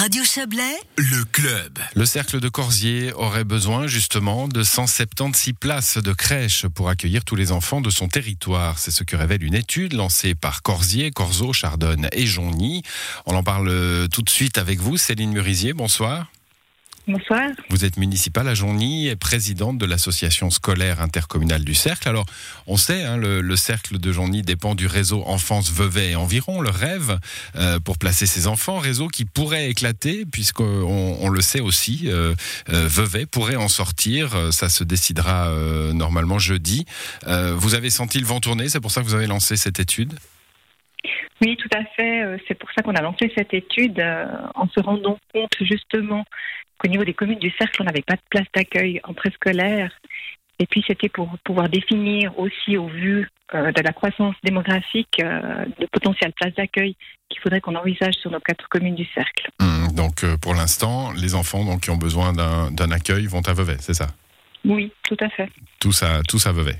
Radio Chablais, Le club. Le cercle de Corsier aurait besoin justement de 176 places de crèche pour accueillir tous les enfants de son territoire. C'est ce que révèle une étude lancée par Corsier, Corzo, Chardonne et Jonny. On en parle tout de suite avec vous, Céline Murisier. Bonsoir. Bonsoir. Vous êtes municipale à Jonny et présidente de l'association scolaire intercommunale du Cercle. Alors, on sait, hein, le, le, Cercle de Jonny dépend du réseau Enfance Vevey et environ, le rêve euh, pour placer ses enfants, réseau qui pourrait éclater, puisqu'on on le sait aussi, euh, euh, Vevey pourrait en sortir, ça se décidera euh, normalement jeudi. Euh, vous avez senti le vent tourner, c'est pour ça que vous avez lancé cette étude? Oui, tout à fait. C'est pour ça qu'on a lancé cette étude euh, en se rendant compte justement qu'au niveau des communes du cercle, on n'avait pas de place d'accueil en préscolaire. Et puis c'était pour pouvoir définir aussi au vu euh, de la croissance démographique euh, de potentielles places d'accueil qu'il faudrait qu'on envisage sur nos quatre communes du cercle. Mmh, donc euh, pour l'instant, les enfants donc, qui ont besoin d'un accueil vont à Vevey, c'est ça? Oui, tout à fait. Tous à, tous à Vevey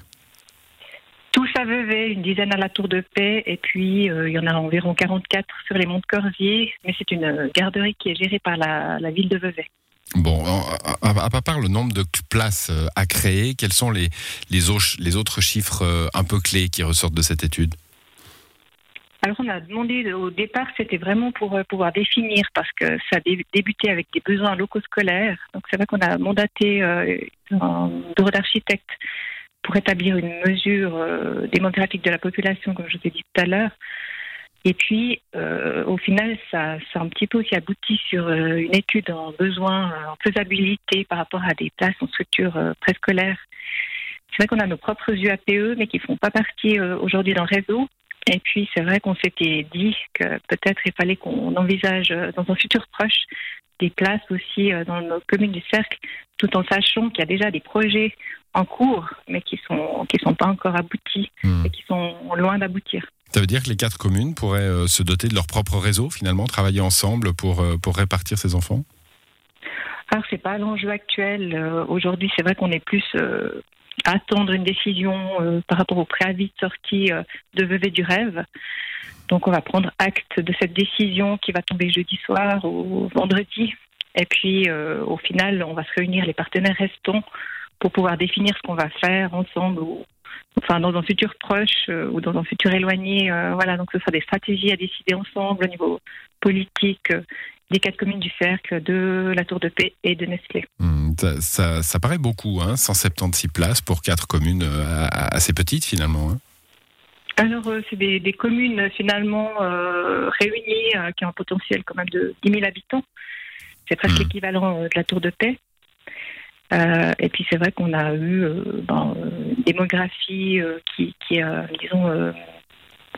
à Vevey, une dizaine à la Tour de Paix, et puis euh, il y en a environ 44 sur les monts de Corsier, mais c'est une garderie qui est gérée par la, la ville de Vevey. Bon, à, part le nombre de places euh, à créer, quels sont les, les, autres, les autres chiffres euh, un peu clés qui ressortent de cette étude? Alors on a demandé au départ, c'était vraiment pour pouvoir définir parce que ça a débuté avec des besoins locaux scolaires. Donc c'est vrai qu'on a mandaté euh, un bureau d'architectes pour établir une mesure euh, démographique de la population, comme je vous ai dit tout à l'heure. Et puis, euh, au final, ça, ça un petit peu aussi abouti sur euh, une étude en besoin, en faisabilité par rapport à des places en structure préscolaire. C'est vrai qu'on a nos propres UAPE, mais qui ne font pas partie aujourd'hui dans le réseau. Et puis, c'est vrai qu'on s'était dit que peut-être il fallait qu'on envisage euh, dans un futur proche des places aussi euh, dans nos communes du cercle, tout en sachant qu'il y a déjà des projets en cours, mais qui sont qui sont pas encore aboutis mmh. et qui sont loin d'aboutir. Ça veut dire que les quatre communes pourraient euh, se doter de leur propre réseau, finalement, travailler ensemble pour, pour répartir ces enfants? Alors, c'est pas l'enjeu actuel. Euh, Aujourd'hui, c'est vrai qu'on est plus euh, attendre une décision euh, par rapport au préavis de sortie euh, de Vevey du Rêve. Donc, on va prendre acte de cette décision qui va tomber jeudi soir ou vendredi. Et puis, euh, au final, on va se réunir les partenaires restants pour pouvoir définir ce qu'on va faire ensemble ou enfin dans un futur proche euh, ou dans un futur éloigné. Euh, voilà, donc ce sera des stratégies à décider ensemble au niveau politique euh, des quatre communes du cercle, de la Tour de Paix et de Nestlé. Mmh, ça, ça, ça, paraît beaucoup, hein, 176 places pour quatre communes assez petites finalement. Hein. Alors, c'est des, des, communes finalement réunies qui ont un potentiel quand même de 10 000 habitants. C'est presque mmh. l'équivalent de la Tour de Paix. Euh, et puis c'est vrai qu'on a eu euh, ben, une démographie euh, qui, qui disons,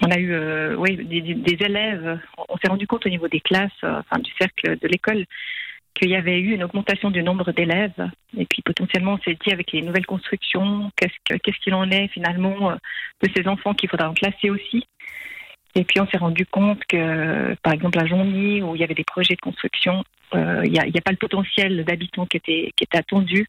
on a eu oui, des, des, élèves. On s'est rendu compte au niveau des classes, enfin du cercle de l'école, qu'il y avait eu une augmentation du nombre d'élèves. Et puis potentiellement, on s'est dit avec les nouvelles constructions, qu'est-ce qu'il qu en est finalement de ces enfants qu'il faudra en classer aussi. Et puis on s'est rendu compte que, par exemple, à Jonny, où il y avait des projets de construction, euh, il n'y a, a, pas le potentiel d'habitants qui était, qui était attendu.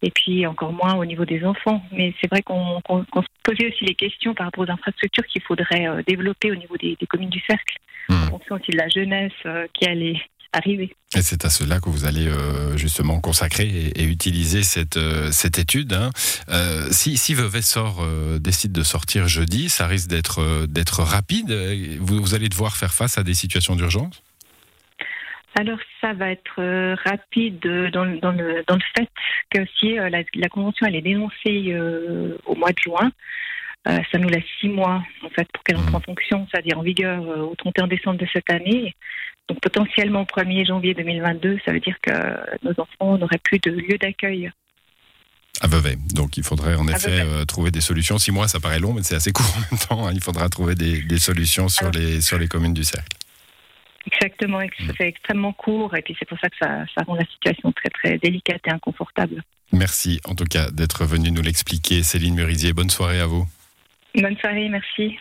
Et puis encore moins au niveau des enfants. Mais c'est vrai qu'on qu qu se posait aussi les questions par rapport aux infrastructures qu'il faudrait euh, développer au niveau des, des, communes du cercle, mmh. en fonction aussi de la jeunesse euh, qui allait arriver. Et c'est à cela que vous allez euh, justement consacrer et, et utiliser cette, euh, cette étude. Hein. Euh, si, si Vevey sort, décide de sortir jeudi, ça risque d'être d'être rapide. Vous, vous allez devoir faire face à des situations d'urgence? Alors ça va être euh, rapide dans, dans, le, dans le fait que si euh, la, la, convention elle est dénoncée euh, au mois de juin, ça nous laisse six mois en fait pour qu'elle entre en fonction, c'est-à-dire en vigueur au 31 décembre de cette année. Donc potentiellement au 1er janvier 2022, ça veut dire que nos enfants n'auraient plus de lieu d'accueil. À Vevey. Donc il faudrait en effet euh, trouver des solutions. Six mois, ça paraît long, mais c'est assez court en même temps. Hein. Il faudra trouver des, des solutions sur, Alors, les, sur les communes du cercle. Exactement, c'est extrêmement court et puis c'est pour ça que ça, ça, rend la situation très très délicate et inconfortable. Merci en tout cas d'être venu nous l'expliquer. Céline Murisier, bonne soirée à vous. Bonne soirée, merci.